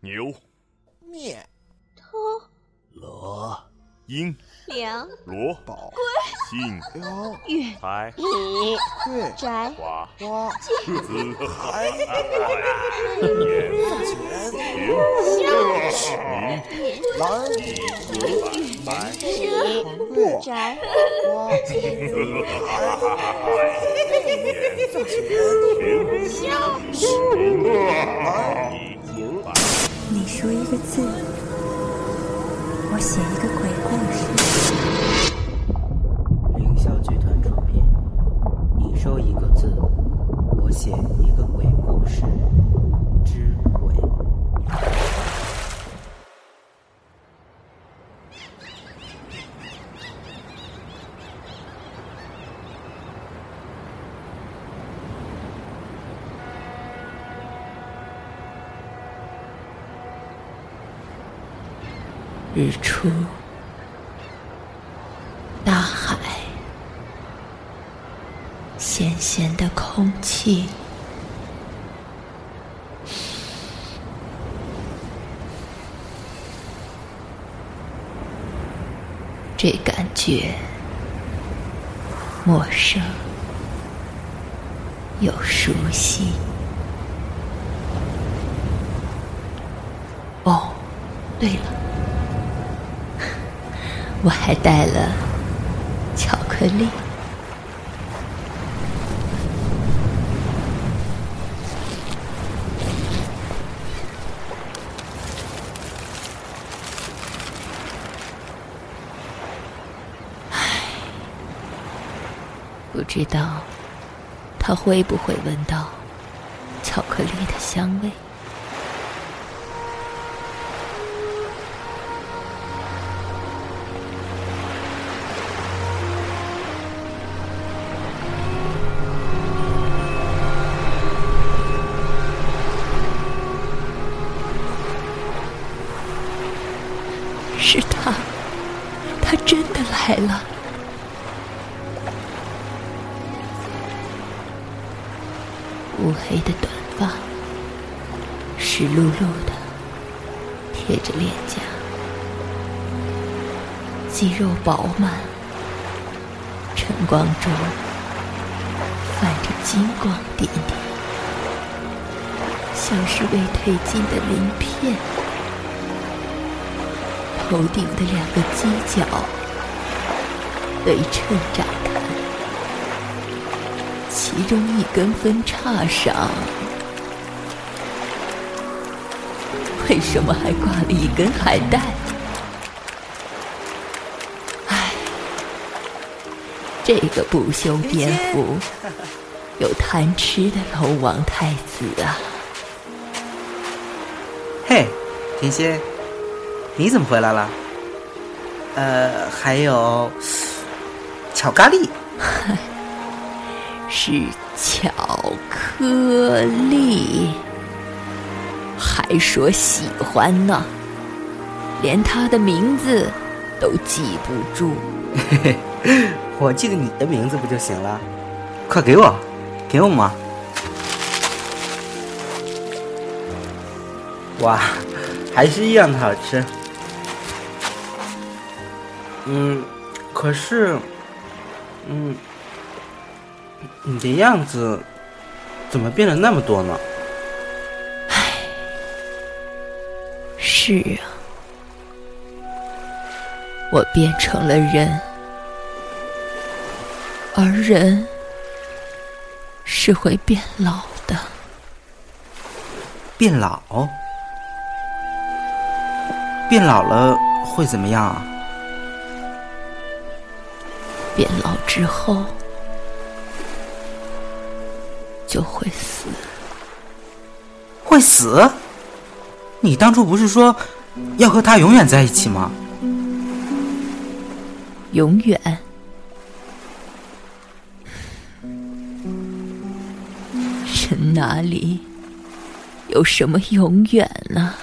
牛、面、偷、罗、鹰、梁、罗、宝、信、羊、月、财、米、对、宅、花、花、子、海、年、钱、明、蓝、白、对、宅、花、你说一个字，我写一个鬼故事。凌霄剧团出品，你说一个字，我写一个鬼故事之鬼。日出，大海，咸咸的空气，这感觉陌生又熟悉。哦，对了。我还带了巧克力。唉，不知道他会不会闻到巧克力的香味。真的来了。乌黑的短发，湿漉漉的贴着脸颊，肌肉饱满，晨光中泛着金光点点，像是未褪尽的鳞片。头顶的两个犄角对称展开，其中一根分叉上，为什么还挂了一根海带？唉，这个不修边幅 又贪吃的龙王太子啊！嘿，天蝎，你怎么回来了？呃，还有巧克力，是巧克力，还说喜欢呢，连他的名字都记不住。我记得你的名字不就行了？快给我，给我嘛！哇，还是一样的好吃。嗯，可是，嗯，你的样子怎么变了那么多呢？是啊，我变成了人，而人是会变老的。变老？变老了会怎么样啊？变老之后就会死。会死？你当初不是说要和他永远在一起吗？永远？人哪里有什么永远呢？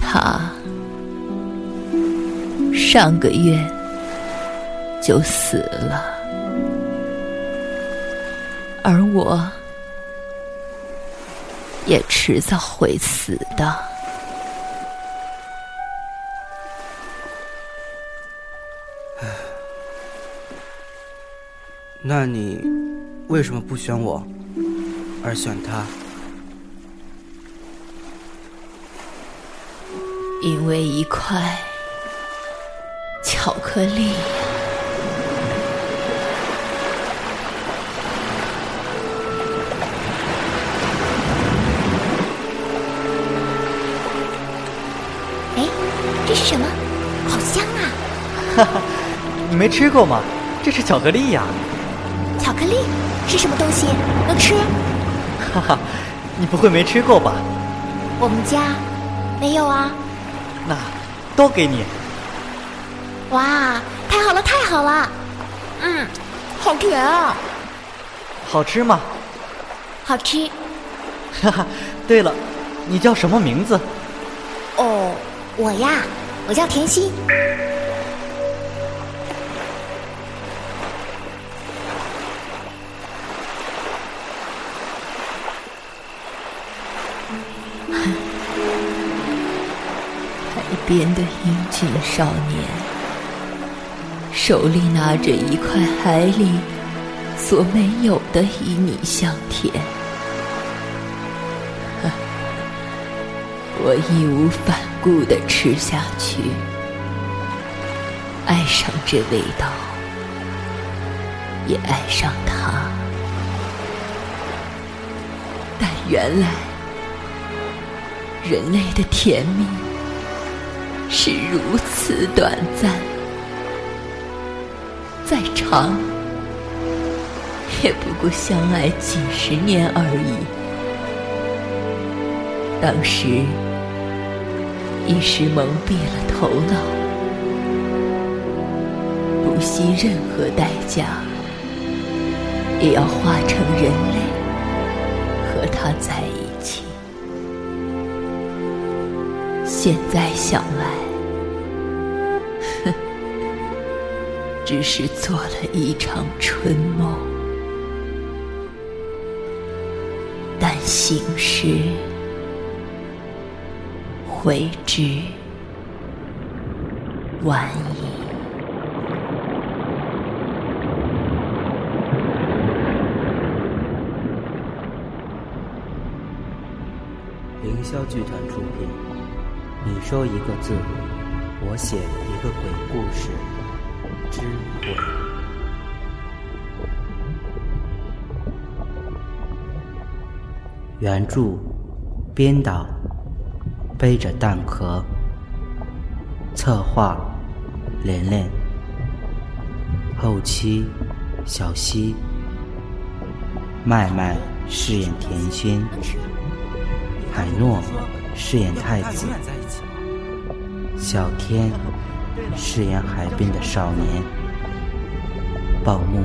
他上个月就死了，而我也迟早会死的。那你为什么不选我，而选他？因为一块巧克力。你没吃过吗？这是巧克力呀。巧克力是什么东西？能吃？哈哈，你不会没吃过吧？我们家没有啊。那都给你。哇，太好了，太好了！嗯，好甜啊。好吃吗？好吃。哈哈，对了，你叫什么名字？哦，我呀，我叫甜心。海边的英俊少年，手里拿着一块海里所没有的旖旎香甜。我义无反顾的吃下去，爱上这味道，也爱上它。但原来，人类的甜蜜是如此短暂，再长，也不过相爱几十年而已。当时。一时蒙蔽了头脑，不惜任何代价，也要化成人类和他在一起。现在想来，只是做了一场春梦，但醒时。悔之晚矣。凌霄剧团出品，你说一个字，我写一个鬼故事之鬼。原著，编导。背着蛋壳，策划连连，后期小溪，麦麦饰演甜心，海诺饰演太子，小天饰演海滨的少年，报幕。